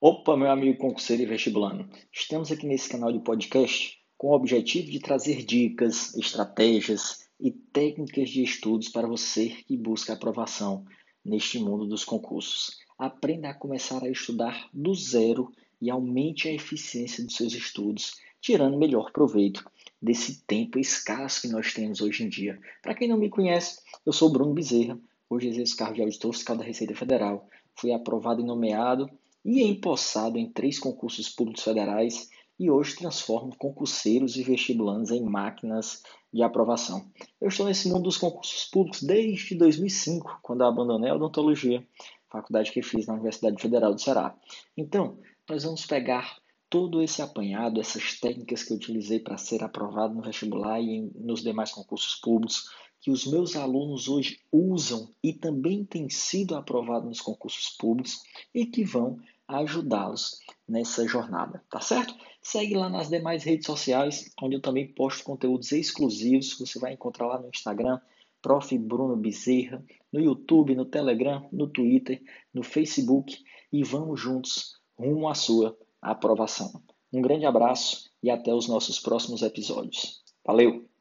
Opa, meu amigo concurseiro e vestibulando. Estamos aqui nesse canal de podcast com o objetivo de trazer dicas, estratégias e técnicas de estudos para você que busca aprovação neste mundo dos concursos. Aprenda a começar a estudar do zero e aumente a eficiência dos seus estudos, tirando melhor proveito desse tempo escasso que nós temos hoje em dia. Para quem não me conhece, eu sou Bruno Bezerra, hoje exerço cargo de auditor fiscal da Receita Federal. Fui aprovado e nomeado e empossado em três concursos públicos federais e hoje transformo concurseiros e vestibulandos em máquinas de aprovação. Eu estou nesse mundo dos concursos públicos desde 2005, quando abandonei a odontologia, faculdade que fiz na Universidade Federal do Ceará. Então, nós vamos pegar todo esse apanhado, essas técnicas que eu utilizei para ser aprovado no vestibular e nos demais concursos públicos, que os meus alunos hoje usam e também têm sido aprovados nos concursos públicos e que vão ajudá-los nessa jornada, tá certo? Segue lá nas demais redes sociais, onde eu também posto conteúdos exclusivos você vai encontrar lá no Instagram, Prof. Bruno Bezerra, no YouTube, no Telegram, no Twitter, no Facebook e vamos juntos rumo à sua aprovação. Um grande abraço e até os nossos próximos episódios. Valeu!